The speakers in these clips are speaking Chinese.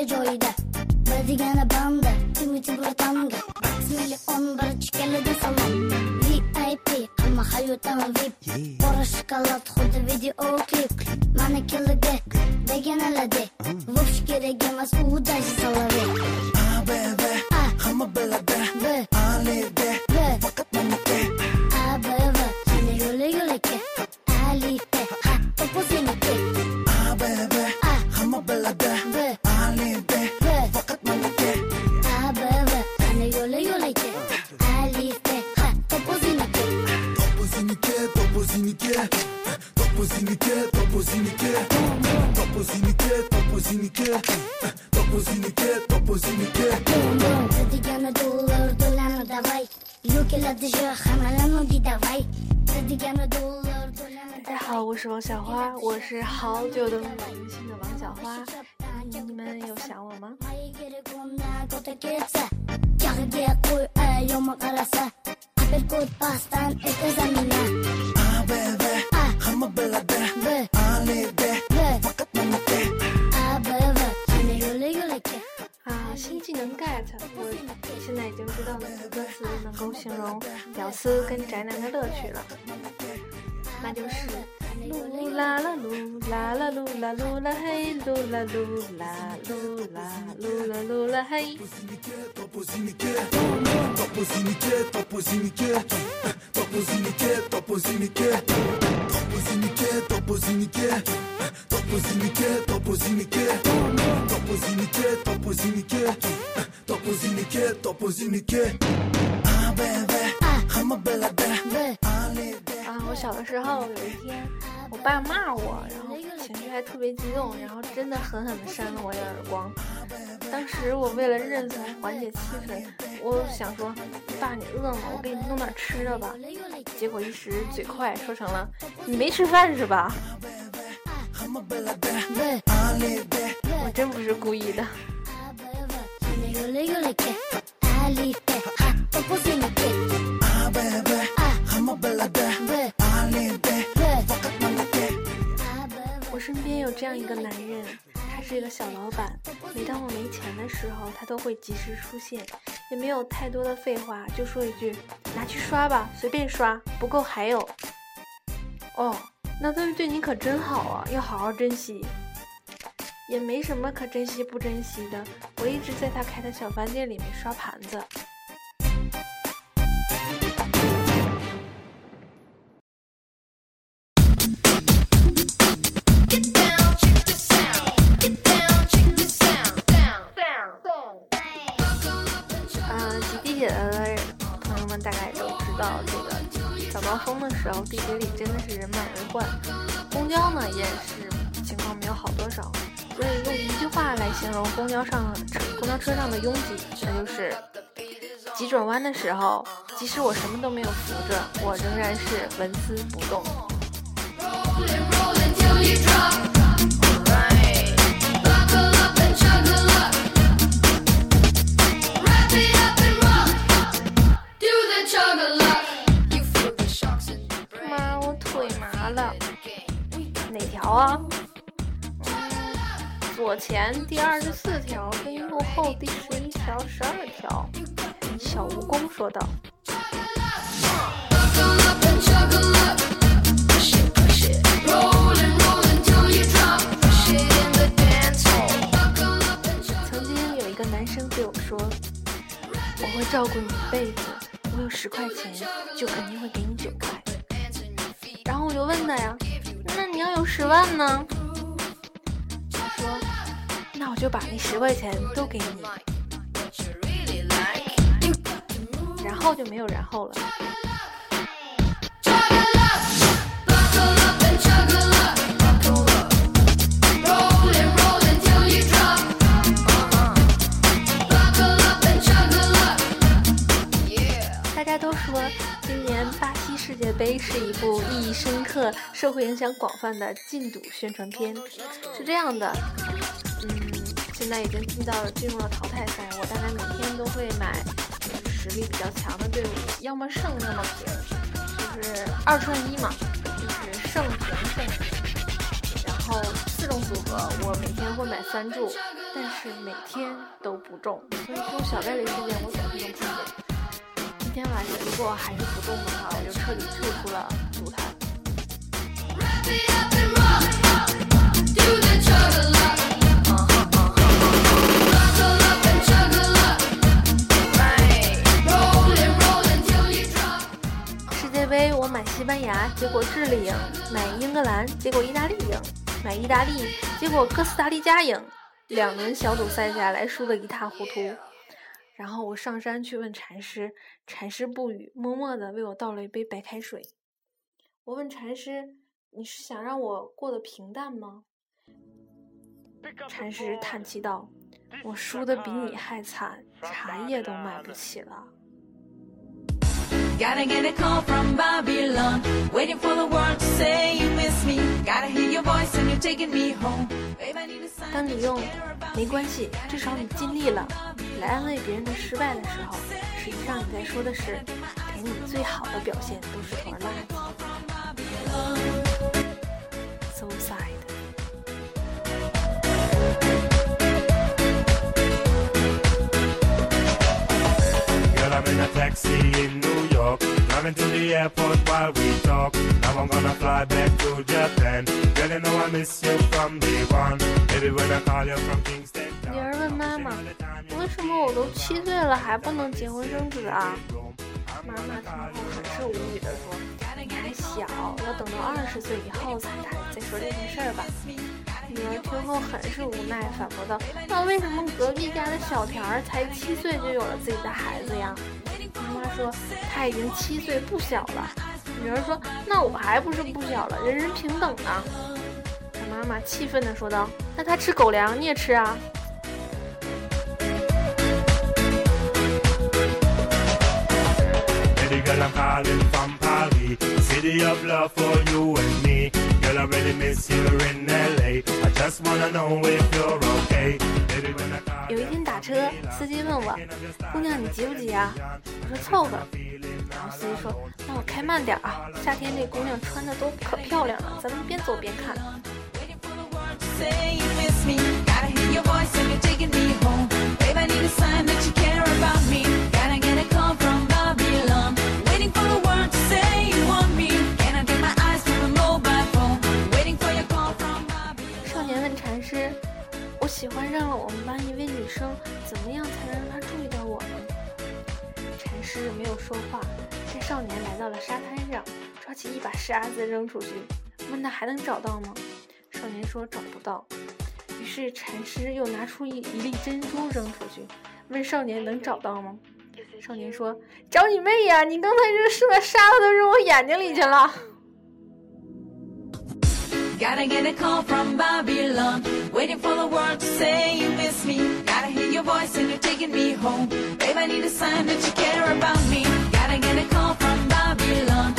tikka joyida. Bir degani banda umidi bir tanga? Million bir chikkalida salom vip hamma hayotim vip qora shokolad xuddi video klip. Manikiligi deganalade vosh kerak emas u даже Ah, baby, hamma biladi b alide To get it 大家好，我是王小花，我是好久都没有更新的王小花，你们有想我吗？yeah，good。啊 Hama belt ah ah ah 新技能 get 我现在已经知道哪个词能够形容屌丝跟宅男的乐趣了。那就是 la la lu, la la lu, la lu la hey, lu la lu, la lu la lu la lu la hey. Ah, baby, I'm a bella, bella, 我小的时候有一天，我爸骂我，然后情绪还特别激动，然后真的狠狠地扇了我一耳光。当时我为了认怂缓解气氛，我想说，爸你饿吗？我给你弄点吃的吧。结果一时嘴快，说成了你没吃饭是吧？hamma biladi B, alide 我真不是故意的。这样一个男人，他是一个小老板。每当我没钱的时候，他都会及时出现，也没有太多的废话，就说一句：“拿去刷吧，随便刷，不够还有。”哦，那他对你可真好啊，要好好珍惜。也没什么可珍惜不珍惜的，我一直在他开的小饭店里面刷盘子。地铁的朋友们大概都知道，这个早高峰的时候，地铁里真的是人满为患。公交呢也是情况没有好多少，所以用一句话来形容公交上公交车上的拥挤，那就是急转弯的时候，即使我什么都没有扶着，我仍然是纹丝不动。左前第二十四条跟右后第十一条、十二条。小蜈蚣说道。曾经有一个男生对我说：“我会照顾你一辈子，我有十块钱，就肯定会给你九块。”然后我就问他呀：“那你要有十万呢？”：“我就把那十块钱都给你。”然后就没有然后了。大家都说今年巴西世界杯是一部意义深刻、社会影响广泛的禁赌宣传片。是这样的，现在已经进到进入了淘汰赛，我大概每天都会买实力比较强的队伍，要么胜，要么平，就是二串一嘛，就是胜平胜。然后四种组合，我每天会买三注，但是每天都不中，所以这种小概率事件我总是能碰见。今天晚上如果还是不中的话，我就彻底退出了组坛。西班牙，结果智利赢；买英格兰，结果意大利赢；买意大利，结果哥斯达黎加赢。两轮小组赛下来，输得一塌糊涂。然后我上山去问禅师，禅师不语，默默地为我倒了一杯白开水。我问禅师：“你是想让我过得平淡吗？”禅师叹气道：“我输得比你还惨，茶叶都买不起了。”当你用“没关系，至少你尽力了”来安慰别人的失败的时候，实际上你在说的是，给你最好的表现都是坨垃圾。So sad. Girl, I'm in a taxi in New York. Driving to the airport while we talk. Now I'm gonna fly back to Japan. Girl, you know I miss you from day one. Baby, when I call you from Kingston. 女儿问妈妈：“为什么我都七岁了还不能结婚生子啊？”妈妈听后很是无语的说：“你还小，要等到二十岁以后才谈再说这件事儿吧。”女儿听后很是无奈，反驳道：“那为什么隔壁家的小田儿才七岁就有了自己的孩子呀？”妈妈说：“他已经七岁不小了。”女儿说：“那我还不是不小了，人人平等呢。”妈妈气愤地说道：“那他吃狗粮，你也吃啊？”有一天打车，司机问我：“姑娘，你急不急啊？”我说：“凑合。”然后司机说：“那我开慢点啊。夏天这姑娘穿的都可漂亮了，咱们边走边看。”沙子扔出去，问他还能找到吗？少年说找不到。于是禅师又拿出一一粒珍珠扔出去，问少年能找到吗？少年说找你妹呀！你刚才这是把沙子都扔我眼睛里去了。Gotta get a call from Babylon. Waiting for the word to say you miss me. Gotta hear your voice when you're taking me home. Babe, I need a sign that you care about me. Gotta get a call from Babylon.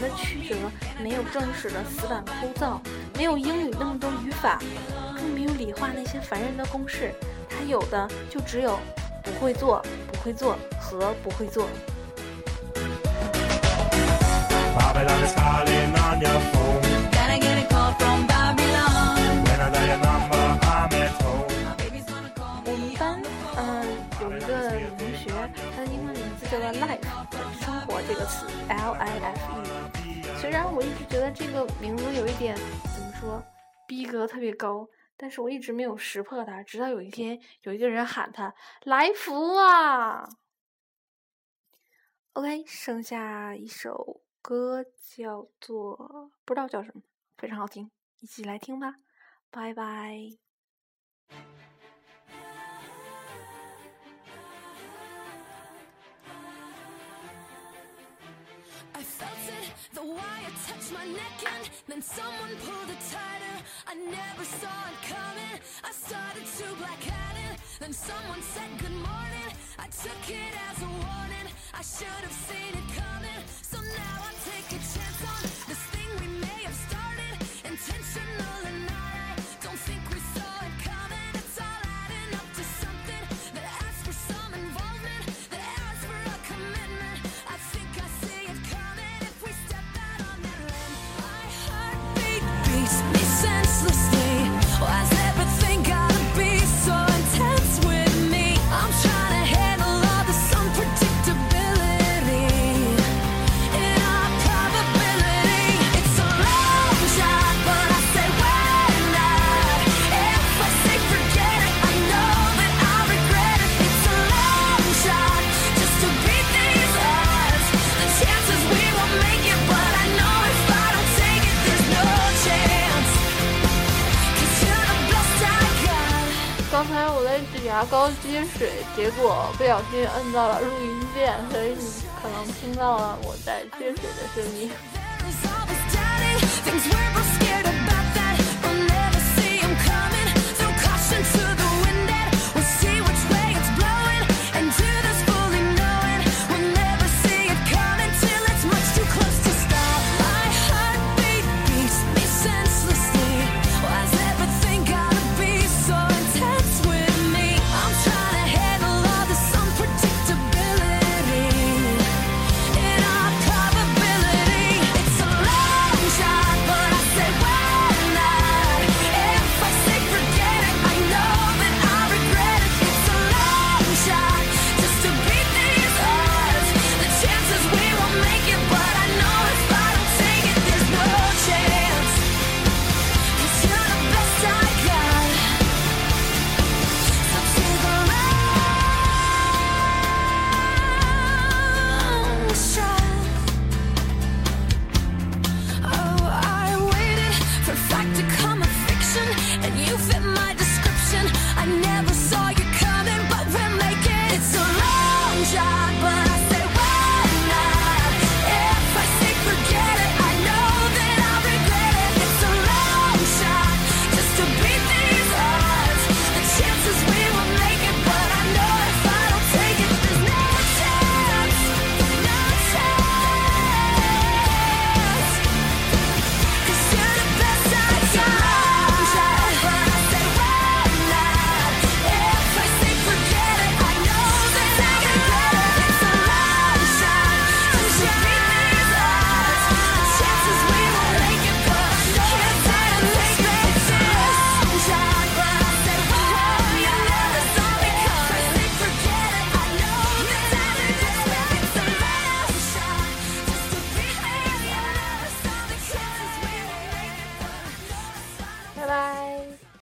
的曲折，没有正史的死板枯燥，没有英语那么多语法，更没有理化那些烦人的公式。它有的就只有不会做、不会做和不会做。这个词，L I F E。虽然我一直觉得这个名字有一点怎么说，逼格特别高，但是我一直没有识破它，直到有一天有一个人喊他来福啊。OK，剩下一首歌叫做不知道叫什么，非常好听，一起来听吧，拜拜。I felt it, the wire touched my neck and then someone pulled it tighter. I never saw it coming. I started to black out it. Then someone said good morning. I took it as a warning. I should have seen it coming. So now I 高接水结果不小心摁到了录音键所以你可能听到了我在接水的声音。